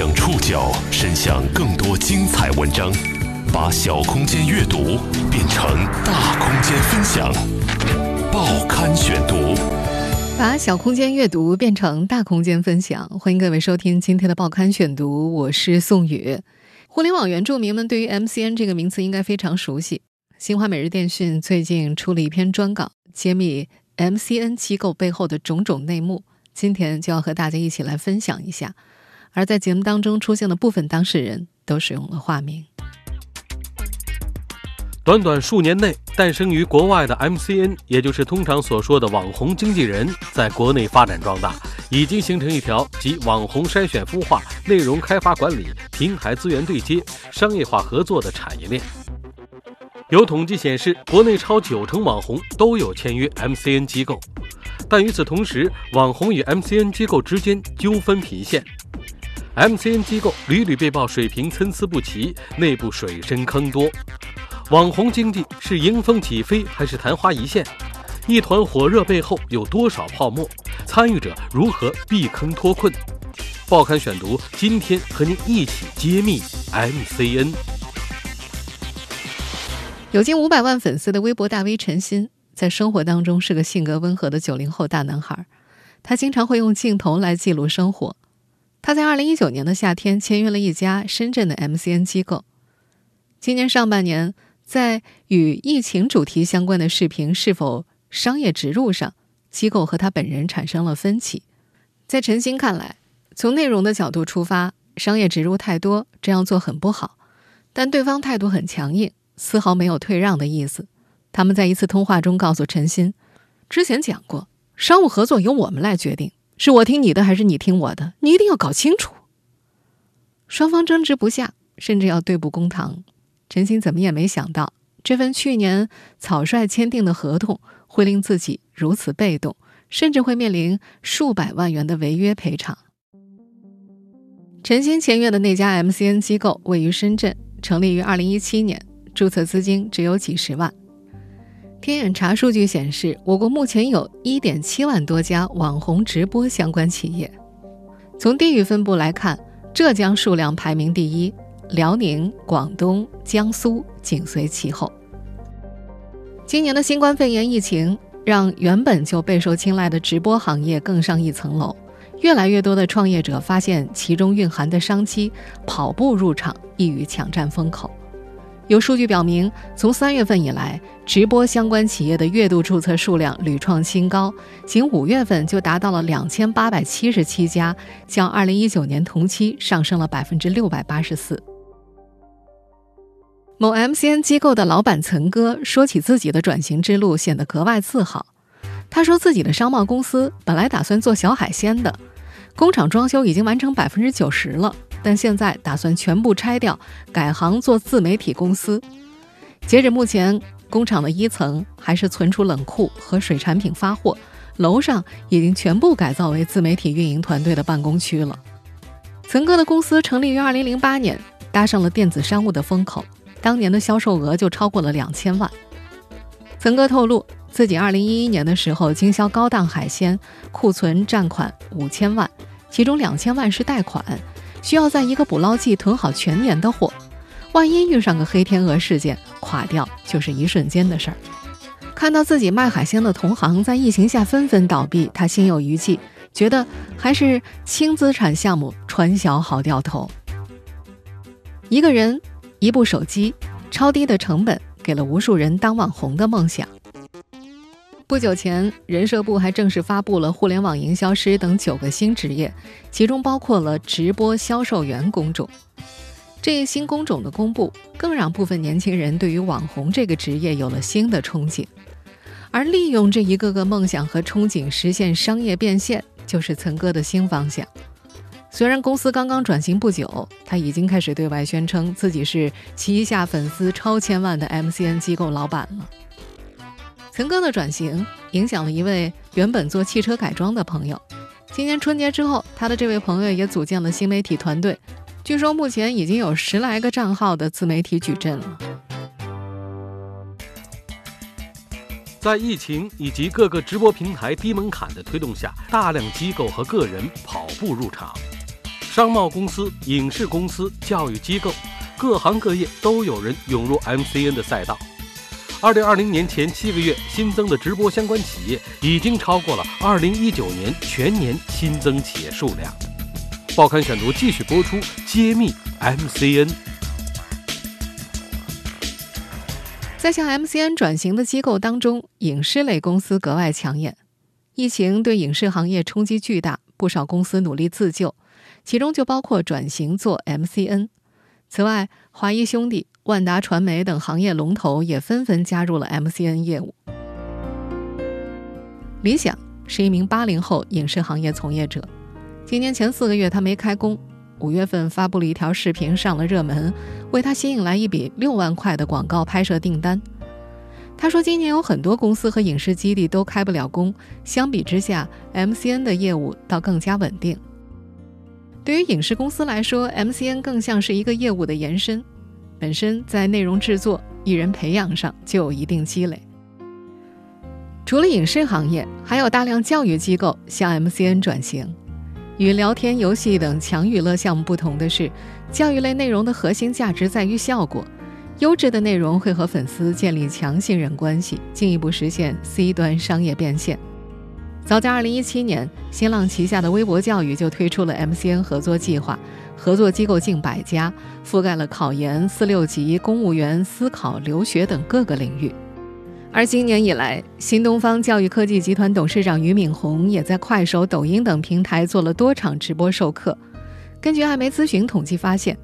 将触角伸向更多精彩文章，把小空间阅读变成大空间分享。报刊选读，把小空间阅读变成大空间分享。欢迎各位收听今天的报刊选读，我是宋宇。互联网原住民们对于 MCN 这个名词应该非常熟悉。新华每日电讯最近出了一篇专稿，揭秘 MCN 机构背后的种种内幕。今天就要和大家一起来分享一下。而在节目当中出现的部分当事人都使用了化名。短短数年内，诞生于国外的 MCN，也就是通常所说的网红经纪人，在国内发展壮大，已经形成一条集网红筛选孵化、内容开发管理、平台资源对接、商业化合作的产业链。有统计显示，国内超九成网红都有签约 MCN 机构，但与此同时，网红与 MCN 机构之间纠纷频现。MCN 机构屡屡被曝水平参差不齐，内部水深坑多。网红经济是迎风起飞还是昙花一现？一团火热背后有多少泡沫？参与者如何避坑脱困？报刊选读今天和您一起揭秘 MCN。有近五百万粉丝的微博大 V 陈鑫，在生活当中是个性格温和的九零后大男孩。他经常会用镜头来记录生活。他在二零一九年的夏天签约了一家深圳的 MCN 机构。今年上半年，在与疫情主题相关的视频是否商业植入上，机构和他本人产生了分歧。在陈鑫看来，从内容的角度出发，商业植入太多，这样做很不好。但对方态度很强硬，丝毫没有退让的意思。他们在一次通话中告诉陈鑫，之前讲过，商务合作由我们来决定。是我听你的还是你听我的？你一定要搞清楚。双方争执不下，甚至要对簿公堂。陈鑫怎么也没想到，这份去年草率签订的合同会令自己如此被动，甚至会面临数百万元的违约赔偿。陈鑫签约的那家 MCN 机构位于深圳，成立于二零一七年，注册资金只有几十万。天眼查数据显示，我国目前有一点七万多家网红直播相关企业。从地域分布来看，浙江数量排名第一，辽宁、广东、江苏紧随其后。今年的新冠肺炎疫情让原本就备受青睐的直播行业更上一层楼，越来越多的创业者发现其中蕴含的商机，跑步入场，一语抢占风口。有数据表明，从三月份以来，直播相关企业的月度注册数量屡创新高，仅五月份就达到了两千八百七十七家，较二零一九年同期上升了百分之六百八十四。某 MCN 机构的老板岑哥说起自己的转型之路，显得格外自豪。他说，自己的商贸公司本来打算做小海鲜的，工厂装修已经完成百分之九十了。但现在打算全部拆掉，改行做自媒体公司。截止目前，工厂的一层还是存储冷库和水产品发货，楼上已经全部改造为自媒体运营团队的办公区了。岑哥的公司成立于2008年，搭上了电子商务的风口，当年的销售额就超过了两千万。岑哥透露，自己2011年的时候经销高档海鲜，库存占款五千万，其中两千万是贷款。需要在一个捕捞季囤好全年的货，万一遇上个黑天鹅事件，垮掉就是一瞬间的事儿。看到自己卖海鲜的同行在疫情下纷纷倒闭，他心有余悸，觉得还是轻资产项目传销好掉头。一个人，一部手机，超低的成本，给了无数人当网红的梦想。不久前，人社部还正式发布了互联网营销师等九个新职业，其中包括了直播销售员工种。这一新工种的公布，更让部分年轻人对于网红这个职业有了新的憧憬。而利用这一个个梦想和憧憬实现商业变现，就是岑哥的新方向。虽然公司刚刚转型不久，他已经开始对外宣称自己是旗下粉丝超千万的 MCN 机构老板了。岑哥的转型影响了一位原本做汽车改装的朋友。今年春节之后，他的这位朋友也组建了新媒体团队，据说目前已经有十来个账号的自媒体矩阵了。在疫情以及各个直播平台低门槛的推动下，大量机构和个人跑步入场。商贸公司、影视公司、教育机构，各行各业都有人涌入 MCN 的赛道。二零二零年前七个月新增的直播相关企业已经超过了二零一九年全年新增企业数量。报刊选读继续播出，揭秘 MCN。在向 MCN 转型的机构当中，影视类公司格外抢眼。疫情对影视行业冲击巨大，不少公司努力自救，其中就包括转型做 MCN。此外，华谊兄弟。万达传媒等行业龙头也纷纷加入了 MCN 业务。李想是一名八零后影视行业从业者，今年前四个月他没开工，五月份发布了一条视频上了热门，为他吸引来一笔六万块的广告拍摄订单。他说，今年有很多公司和影视基地都开不了工，相比之下，MCN 的业务倒更加稳定。对于影视公司来说，MCN 更像是一个业务的延伸。本身在内容制作、艺人培养上就有一定积累。除了影视行业，还有大量教育机构向 MCN 转型。与聊天、游戏等强娱乐项目不同的是，教育类内容的核心价值在于效果。优质的内容会和粉丝建立强信任关系，进一步实现 C 端商业变现。早在2017年，新浪旗下的微博教育就推出了 MCN 合作计划。合作机构近百家，覆盖了考研、四六级、公务员、思考、留学等各个领域。而今年以来，新东方教育科技集团董事长俞敏洪也在快手、抖音等平台做了多场直播授课。根据艾媒咨询统计发现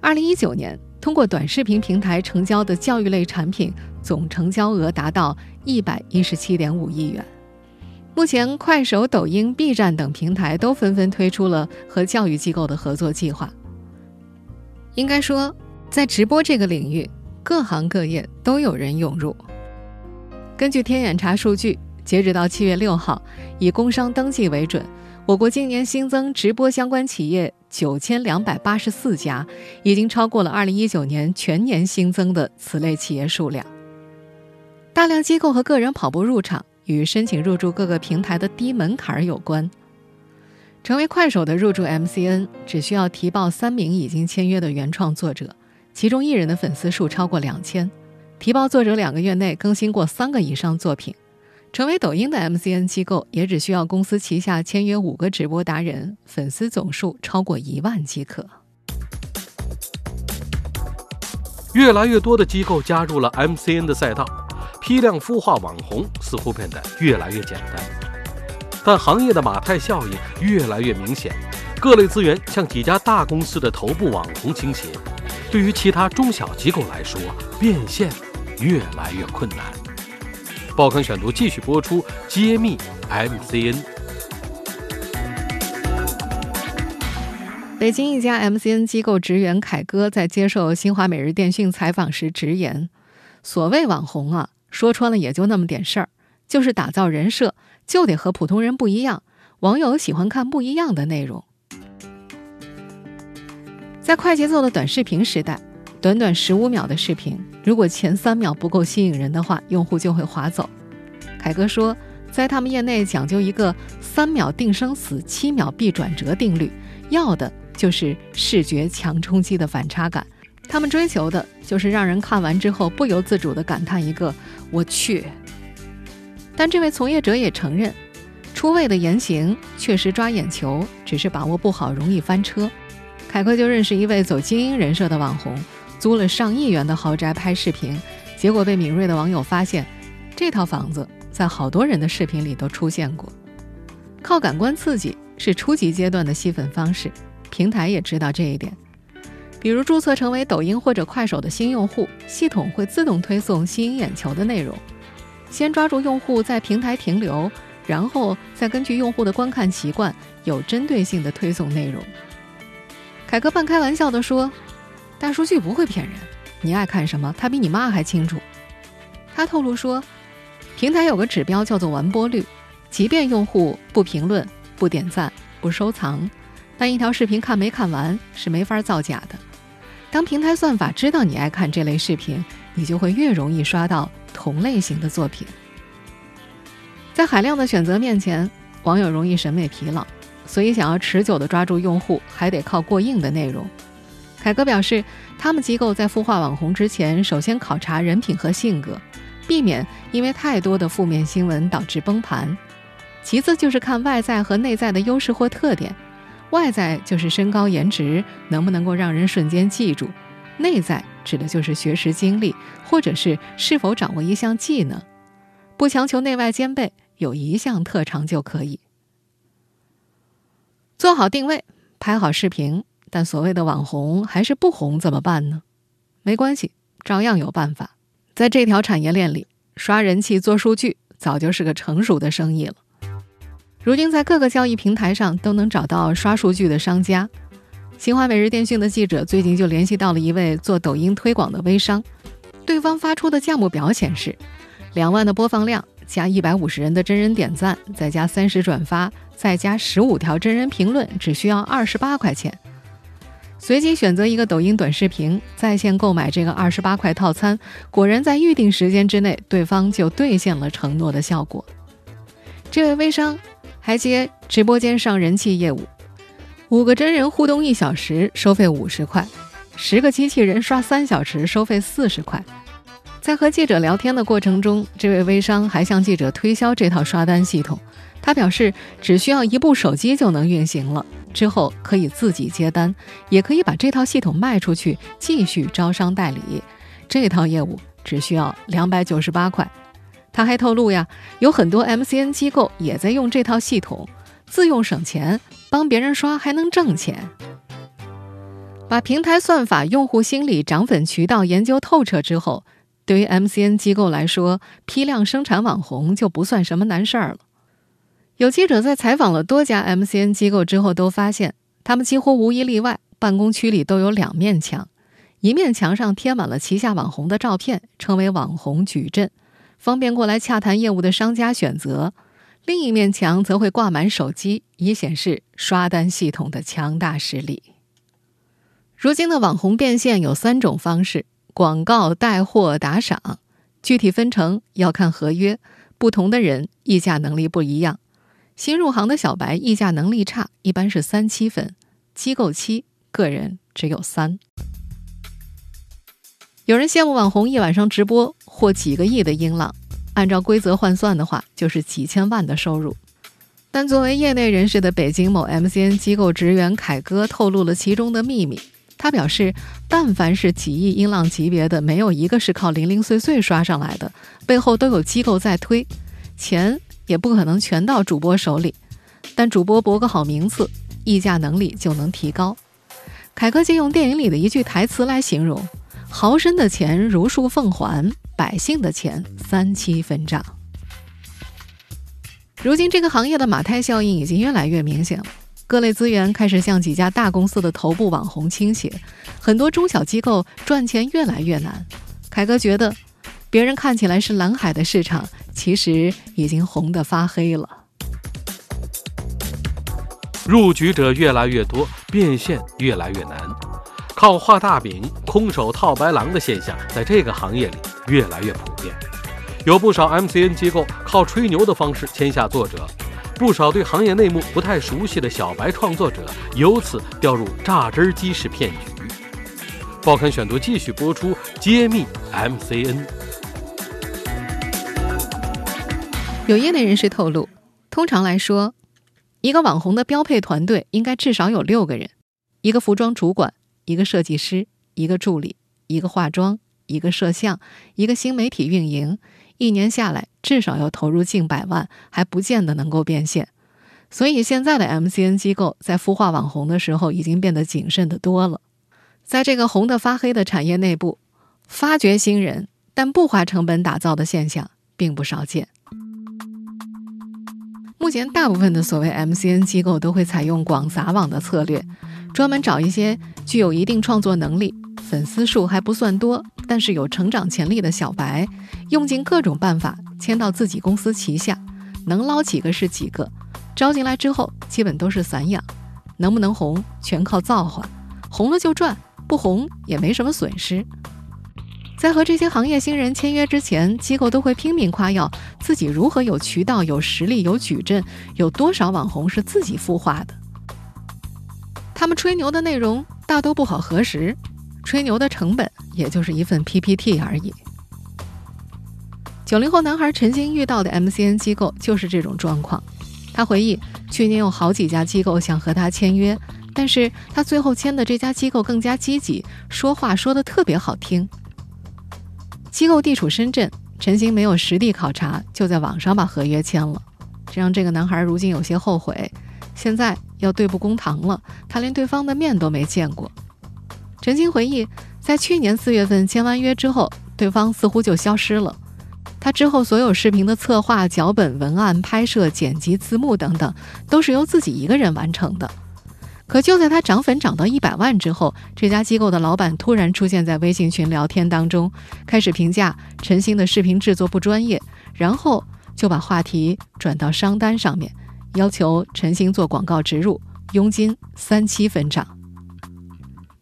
，2019年通过短视频平台成交的教育类产品总成交额达到117.5亿元。目前，快手、抖音、B 站等平台都纷纷推出了和教育机构的合作计划。应该说，在直播这个领域，各行各业都有人涌入。根据天眼查数据，截止到七月六号，以工商登记为准，我国今年新增直播相关企业九千两百八十四家，已经超过了二零一九年全年新增的此类企业数量。大量机构和个人跑步入场。与申请入驻各个平台的低门槛有关。成为快手的入驻 MCN，只需要提报三名已经签约的原创作者，其中一人的粉丝数超过两千，提报作者两个月内更新过三个以上作品。成为抖音的 MCN 机构，也只需要公司旗下签约五个直播达人，粉丝总数超过一万即可。越来越多的机构加入了 MCN 的赛道。批量孵化网红似乎变得越来越简单，但行业的马太效应越来越明显，各类资源向几家大公司的头部网红倾斜，对于其他中小机构来说，变现越来越困难。报刊选读继续播出，揭秘 MCN。北京一家 MCN 机构职员凯哥在接受新华每日电讯采访时直言：“所谓网红啊。”说穿了也就那么点事儿，就是打造人设，就得和普通人不一样。网友喜欢看不一样的内容。在快节奏的短视频时代，短短十五秒的视频，如果前三秒不够吸引人的话，用户就会划走。凯哥说，在他们业内讲究一个三秒定生死，七秒必转折定律，要的就是视觉强冲击的反差感。他们追求的就是让人看完之后不由自主地感叹一个“我去”。但这位从业者也承认，出位的言行确实抓眼球，只是把握不好容易翻车。凯哥就认识一位走精英人设的网红，租了上亿元的豪宅拍视频，结果被敏锐的网友发现，这套房子在好多人的视频里都出现过。靠感官刺激是初级阶段的吸粉方式，平台也知道这一点。比如注册成为抖音或者快手的新用户，系统会自动推送吸引眼球的内容，先抓住用户在平台停留，然后再根据用户的观看习惯，有针对性的推送内容。凯哥半开玩笑地说：“大数据不会骗人，你爱看什么，他比你妈还清楚。”他透露说，平台有个指标叫做完播率，即便用户不评论、不点赞、不收藏，但一条视频看没看完是没法造假的。当平台算法知道你爱看这类视频，你就会越容易刷到同类型的作品。在海量的选择面前，网友容易审美疲劳。所以想要持久地抓住用户，还得靠过硬的内容。凯哥表示，他们机构在孵化网红之前，首先考察人品和性格，避免因为太多的负面新闻导致崩盘。其次就是看外在和内在的优势或特点。外在就是身高颜值，能不能够让人瞬间记住；内在指的就是学识经历，或者是是否掌握一项技能。不强求内外兼备，有一项特长就可以。做好定位，拍好视频，但所谓的网红还是不红怎么办呢？没关系，照样有办法。在这条产业链里，刷人气做数据早就是个成熟的生意了。如今，在各个交易平台上都能找到刷数据的商家。新华每日电讯的记者最近就联系到了一位做抖音推广的微商，对方发出的价目表显示，两万的播放量加一百五十人的真人点赞，再加三十转发，再加十五条真人评论，只需要二十八块钱。随机选择一个抖音短视频，在线购买这个二十八块套餐，果然在预定时间之内，对方就兑现了承诺的效果。这位微商。还接直播间上人气业务，五个真人互动一小时收费五十块，十个机器人刷三小时收费四十块。在和记者聊天的过程中，这位微商还向记者推销这套刷单系统。他表示，只需要一部手机就能运行了，之后可以自己接单，也可以把这套系统卖出去，继续招商代理。这套业务只需要两百九十八块。他还透露呀，有很多 MCN 机构也在用这套系统，自用省钱，帮别人刷还能挣钱。把平台算法、用户心理、涨粉渠道研究透彻之后，对于 MCN 机构来说，批量生产网红就不算什么难事儿了。有记者在采访了多家 MCN 机构之后，都发现他们几乎无一例外，办公区里都有两面墙，一面墙上贴满了旗下网红的照片，称为网红矩阵。方便过来洽谈业务的商家选择，另一面墙则会挂满手机，以显示刷单系统的强大实力。如今的网红变现有三种方式：广告、带货、打赏。具体分成要看合约，不同的人议价能力不一样。新入行的小白议价能力差，一般是三七分；机构七，个人只有三。有人羡慕网红一晚上直播获几个亿的音浪，按照规则换算的话，就是几千万的收入。但作为业内人士的北京某 MCN 机构职员凯哥透露了其中的秘密。他表示，但凡是几亿音浪级别的，没有一个是靠零零碎碎刷上来的，背后都有机构在推，钱也不可能全到主播手里。但主播博个好名次，议价能力就能提高。凯哥借用电影里的一句台词来形容。豪绅的钱如数奉还，百姓的钱三七分账。如今这个行业的马太效应已经越来越明显了，各类资源开始向几家大公司的头部网红倾斜，很多中小机构赚钱越来越难。凯哥觉得，别人看起来是蓝海的市场，其实已经红得发黑了。入局者越来越多，变现越来越难。靠画大饼、空手套白狼的现象，在这个行业里越来越普遍。有不少 MCN 机构靠吹牛的方式签下作者，不少对行业内幕不太熟悉的小白创作者由此掉入榨汁机式骗局。报刊选读继续播出，揭秘 MCN。有业内人士透露，通常来说，一个网红的标配团队应该至少有六个人，一个服装主管。一个设计师，一个助理，一个化妆，一个摄像，一个新媒体运营，一年下来至少要投入近百万，还不见得能够变现。所以现在的 MCN 机构在孵化网红的时候，已经变得谨慎的多了。在这个红的发黑的产业内部，发掘新人但不花成本打造的现象并不少见。目前，大部分的所谓 MCN 机构都会采用广撒网的策略。专门找一些具有一定创作能力、粉丝数还不算多，但是有成长潜力的小白，用尽各种办法签到自己公司旗下，能捞几个是几个。招进来之后，基本都是散养，能不能红全靠造化，红了就赚，不红也没什么损失。在和这些行业新人签约之前，机构都会拼命夸耀自己如何有渠道、有实力、有矩阵，有多少网红是自己孵化的。他们吹牛的内容大都不好核实，吹牛的成本也就是一份 PPT 而已。九零后男孩陈星遇到的 MCN 机构就是这种状况。他回忆，去年有好几家机构想和他签约，但是他最后签的这家机构更加积极，说话说的特别好听。机构地处深圳，陈星没有实地考察，就在网上把合约签了，这让这个男孩如今有些后悔。现在要对簿公堂了，他连对方的面都没见过。陈星回忆，在去年四月份签完约之后，对方似乎就消失了。他之后所有视频的策划、脚本、文案、拍摄、剪辑、字幕等等，都是由自己一个人完成的。可就在他涨粉涨到一百万之后，这家机构的老板突然出现在微信群聊天当中，开始评价陈星的视频制作不专业，然后就把话题转到商单上面，要求陈星做广告植入，佣金三七分账。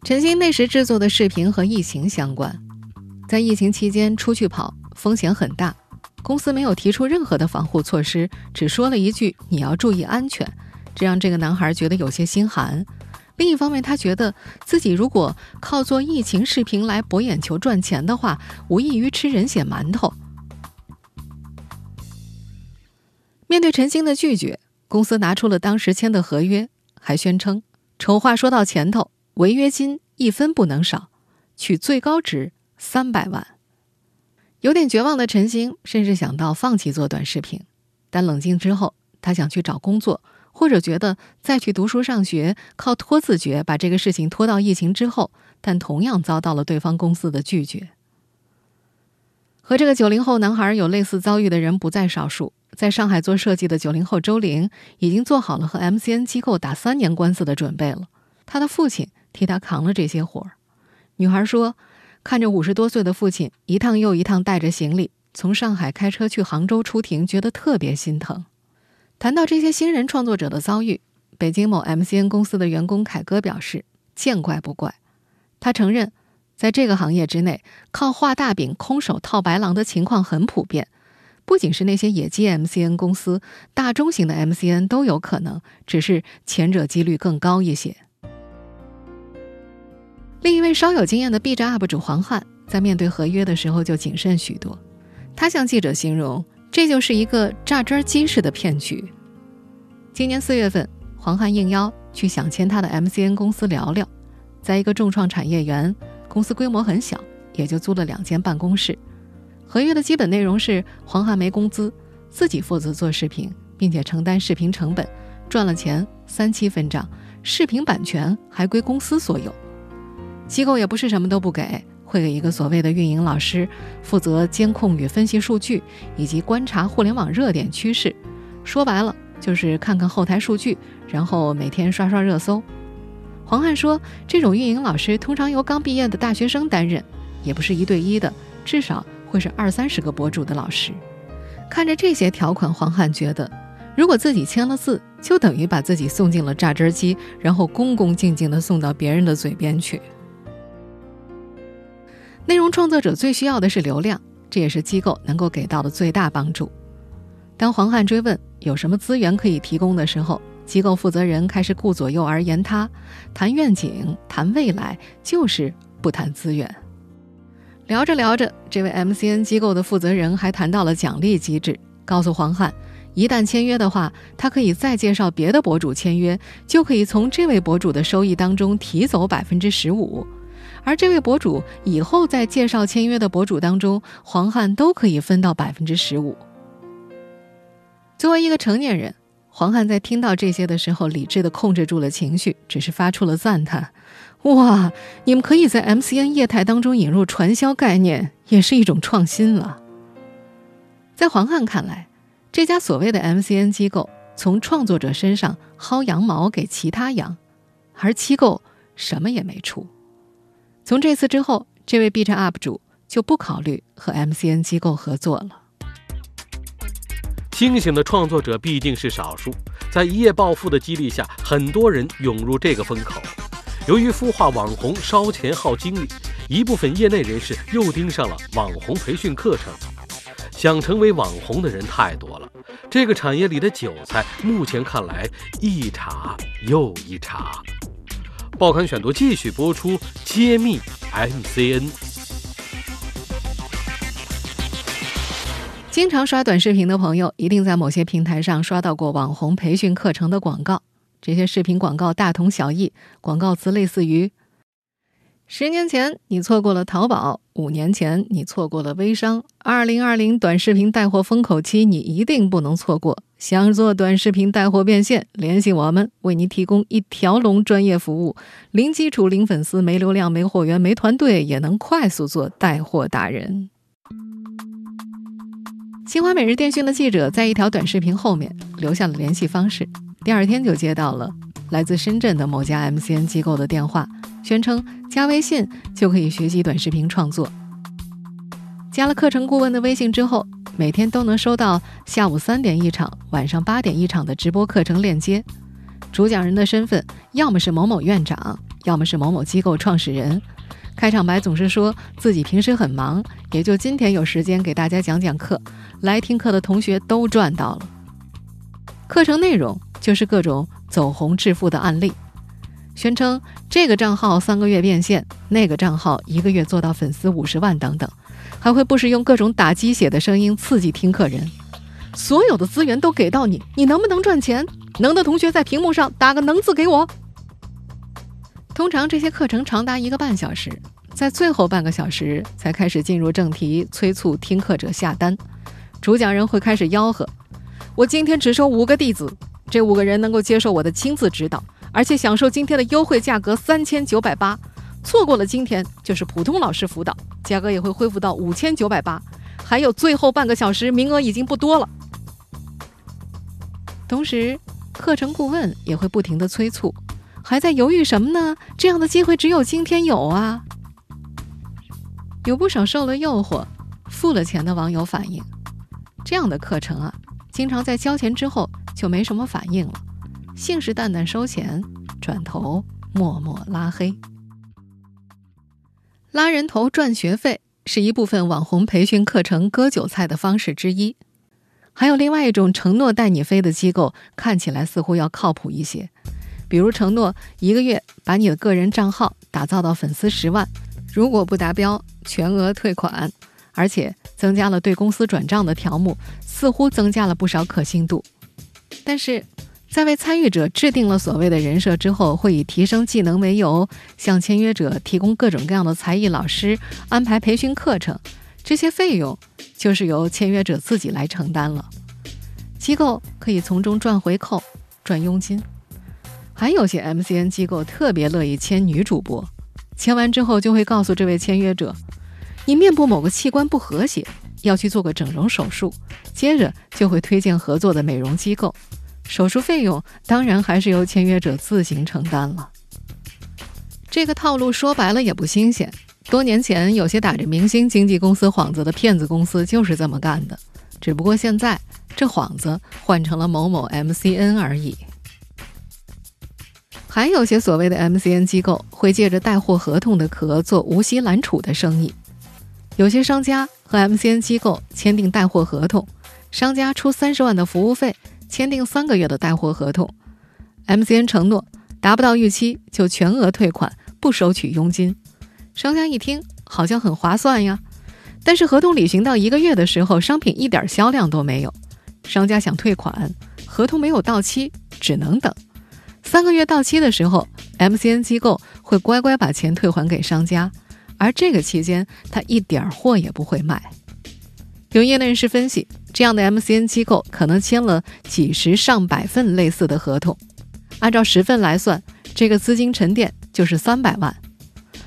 陈星那时制作的视频和疫情相关，在疫情期间出去跑风险很大，公司没有提出任何的防护措施，只说了一句“你要注意安全”。这让这个男孩觉得有些心寒。另一方面，他觉得自己如果靠做疫情视频来博眼球赚钱的话，无异于吃人血馒头。面对陈星的拒绝，公司拿出了当时签的合约，还宣称丑话说到前头，违约金一分不能少，取最高值三百万。有点绝望的陈星甚至想到放弃做短视频，但冷静之后，他想去找工作。或者觉得再去读书上学，靠拖字诀把这个事情拖到疫情之后，但同样遭到了对方公司的拒绝。和这个九零后男孩有类似遭遇的人不在少数。在上海做设计的九零后周玲，已经做好了和 MCN 机构打三年官司的准备了。他的父亲替他扛了这些活儿。女孩说：“看着五十多岁的父亲一趟又一趟带着行李从上海开车去杭州出庭，觉得特别心疼。”谈到这些新人创作者的遭遇，北京某 MCN 公司的员工凯哥表示：“见怪不怪。”他承认，在这个行业之内，靠画大饼、空手套白狼的情况很普遍。不仅是那些野鸡 MCN 公司，大中型的 MCN 都有可能，只是前者几率更高一些。另一位稍有经验的 B 站 UP 主黄汉，在面对合约的时候就谨慎许多。他向记者形容。这就是一个榨汁机式的骗局。今年四月份，黄汉应邀去想签他的 MCN 公司聊聊，在一个重创产业园，公司规模很小，也就租了两间办公室。合约的基本内容是黄汉没工资，自己负责做视频，并且承担视频成本，赚了钱三七分账，视频版权还归公司所有。机构也不是什么都不给。会给一个所谓的运营老师，负责监控与分析数据，以及观察互联网热点趋势。说白了，就是看看后台数据，然后每天刷刷热搜。黄汉说，这种运营老师通常由刚毕业的大学生担任，也不是一对一的，至少会是二三十个博主的老师。看着这些条款，黄汉觉得，如果自己签了字，就等于把自己送进了榨汁机，然后恭恭敬敬地送到别人的嘴边去。内容创作者最需要的是流量，这也是机构能够给到的最大帮助。当黄汉追问有什么资源可以提供的时候，机构负责人开始顾左右而言他，谈愿景、谈未来，就是不谈资源。聊着聊着，这位 MCN 机构的负责人还谈到了奖励机制，告诉黄汉，一旦签约的话，他可以再介绍别的博主签约，就可以从这位博主的收益当中提走百分之十五。而这位博主以后在介绍签约的博主当中，黄汉都可以分到百分之十五。作为一个成年人，黄汉在听到这些的时候，理智的控制住了情绪，只是发出了赞叹：“哇，你们可以在 MCN 业态当中引入传销概念，也是一种创新了。”在黄汉看来，这家所谓的 MCN 机构从创作者身上薅羊毛给其他羊，而机构什么也没出。从这次之后，这位 B 站 UP 主就不考虑和 MCN 机构合作了。清醒的创作者毕竟是少数，在一夜暴富的激励下，很多人涌入这个风口。由于孵化网红烧钱耗精力，一部分业内人士又盯上了网红培训课程。想成为网红的人太多了，这个产业里的韭菜目前看来一茬又一茬。报刊选读继续播出，揭秘 MCN。经常刷短视频的朋友，一定在某些平台上刷到过网红培训课程的广告。这些视频广告大同小异，广告词类似于。十年前你错过了淘宝，五年前你错过了微商，二零二零短视频带货风口期你一定不能错过。想做短视频带货变现，联系我们，为您提供一条龙专业服务，零基础、零粉丝、没流量、没货源、没团队，也能快速做带货达人。新华每日电讯的记者在一条短视频后面留下了联系方式，第二天就接到了来自深圳的某家 MCN 机构的电话。宣称加微信就可以学习短视频创作。加了课程顾问的微信之后，每天都能收到下午三点一场、晚上八点一场的直播课程链接。主讲人的身份要么是某某院长，要么是某某机构创始人。开场白总是说自己平时很忙，也就今天有时间给大家讲讲课。来听课的同学都赚到了。课程内容就是各种走红致富的案例。宣称这个账号三个月变现，那个账号一个月做到粉丝五十万等等，还会不时用各种打鸡血的声音刺激听课人。所有的资源都给到你，你能不能赚钱？能的同学在屏幕上打个“能”字给我。通常这些课程长达一个半小时，在最后半个小时才开始进入正题，催促听课者下单。主讲人会开始吆喝：“我今天只收五个弟子，这五个人能够接受我的亲自指导。”而且享受今天的优惠价格三千九百八，错过了今天就是普通老师辅导，价格也会恢复到五千九百八。还有最后半个小时，名额已经不多了。同时，课程顾问也会不停的催促，还在犹豫什么呢？这样的机会只有今天有啊！有不少受了诱惑、付了钱的网友反映，这样的课程啊，经常在交钱之后就没什么反应了。信誓旦旦收钱，转头默默拉黑。拉人头赚学费是一部分网红培训课程割韭菜的方式之一。还有另外一种承诺带你飞的机构，看起来似乎要靠谱一些。比如承诺一个月把你的个人账号打造到粉丝十万，如果不达标全额退款，而且增加了对公司转账的条目，似乎增加了不少可信度。但是。在为参与者制定了所谓的人设之后，会以提升技能为由，向签约者提供各种各样的才艺老师，安排培训课程，这些费用就是由签约者自己来承担了。机构可以从中赚回扣、赚佣金。还有些 MCN 机构特别乐意签女主播，签完之后就会告诉这位签约者，你面部某个器官不和谐，要去做个整容手术，接着就会推荐合作的美容机构。手术费用当然还是由签约者自行承担了。这个套路说白了也不新鲜，多年前有些打着明星经纪公司幌子的骗子公司就是这么干的，只不过现在这幌子换成了某某 MCN 而已。还有些所谓的 MCN 机构会借着带货合同的壳做无锡揽储的生意，有些商家和 MCN 机构签订带货合同，商家出三十万的服务费。签订三个月的带货合同，MCN 承诺达不到预期就全额退款，不收取佣金。商家一听好像很划算呀，但是合同履行到一个月的时候，商品一点销量都没有。商家想退款，合同没有到期，只能等。三个月到期的时候，MCN 机构会乖乖把钱退还给商家，而这个期间他一点货也不会卖。有业内人士分析。这样的 MCN 机构可能签了几十上百份类似的合同，按照十份来算，这个资金沉淀就是三百万。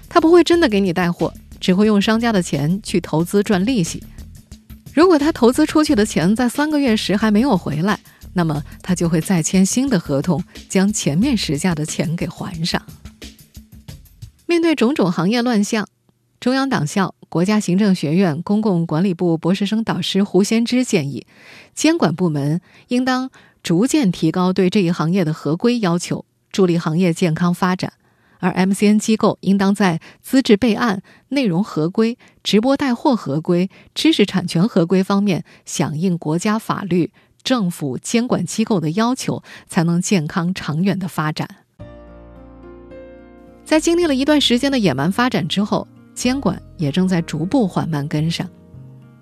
他不会真的给你带货，只会用商家的钱去投资赚利息。如果他投资出去的钱在三个月时还没有回来，那么他就会再签新的合同，将前面时价的钱给还上。面对种种行业乱象，中央党校。国家行政学院公共管理部博士生导师胡先之建议，监管部门应当逐渐提高对这一行业的合规要求，助力行业健康发展。而 MCN 机构应当在资质备案、内容合规、直播带货合规、知识产权合规方面响应国家法律、政府监管机构的要求，才能健康长远的发展。在经历了一段时间的野蛮发展之后，监管也正在逐步缓慢跟上。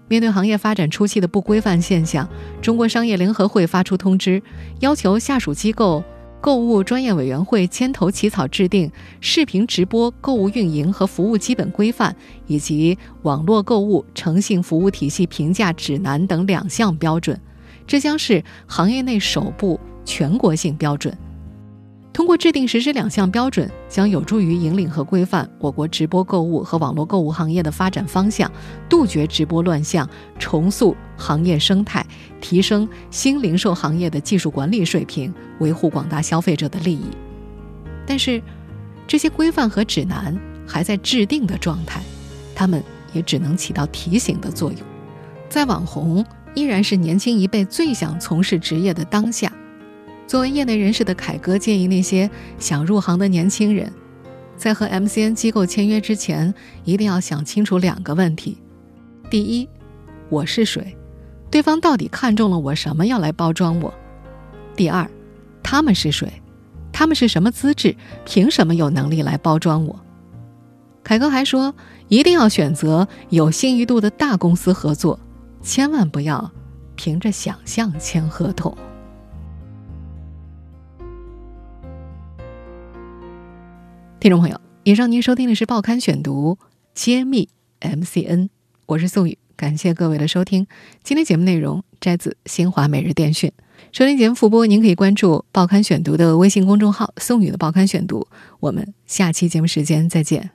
面对行业发展初期的不规范现象，中国商业联合会发出通知，要求下属机构。购物专业委员会牵头起草制定视频直播购物运营和服务基本规范，以及网络购物诚信服务体系评价指南等两项标准，这将是行业内首部全国性标准。通过制定实施两项标准，将有助于引领和规范我国直播购物和网络购物行业的发展方向，杜绝直播乱象，重塑行业生态，提升新零售行业的技术管理水平，维护广大消费者的利益。但是，这些规范和指南还在制定的状态，他们也只能起到提醒的作用。在网红依然是年轻一辈最想从事职业的当下。作为业内人士的凯哥建议那些想入行的年轻人，在和 MCN 机构签约之前，一定要想清楚两个问题：第一，我是谁？对方到底看中了我什么要来包装我？第二，他们是谁？他们是什么资质？凭什么有能力来包装我？凯哥还说，一定要选择有信誉度的大公司合作，千万不要凭着想象签合同。听众朋友，以上您收听的是《报刊选读》揭秘 MCN，我是宋宇，感谢各位的收听。今天节目内容摘自新华每日电讯。收听节目复播，您可以关注《报刊选读》的微信公众号“宋宇的报刊选读”。我们下期节目时间再见。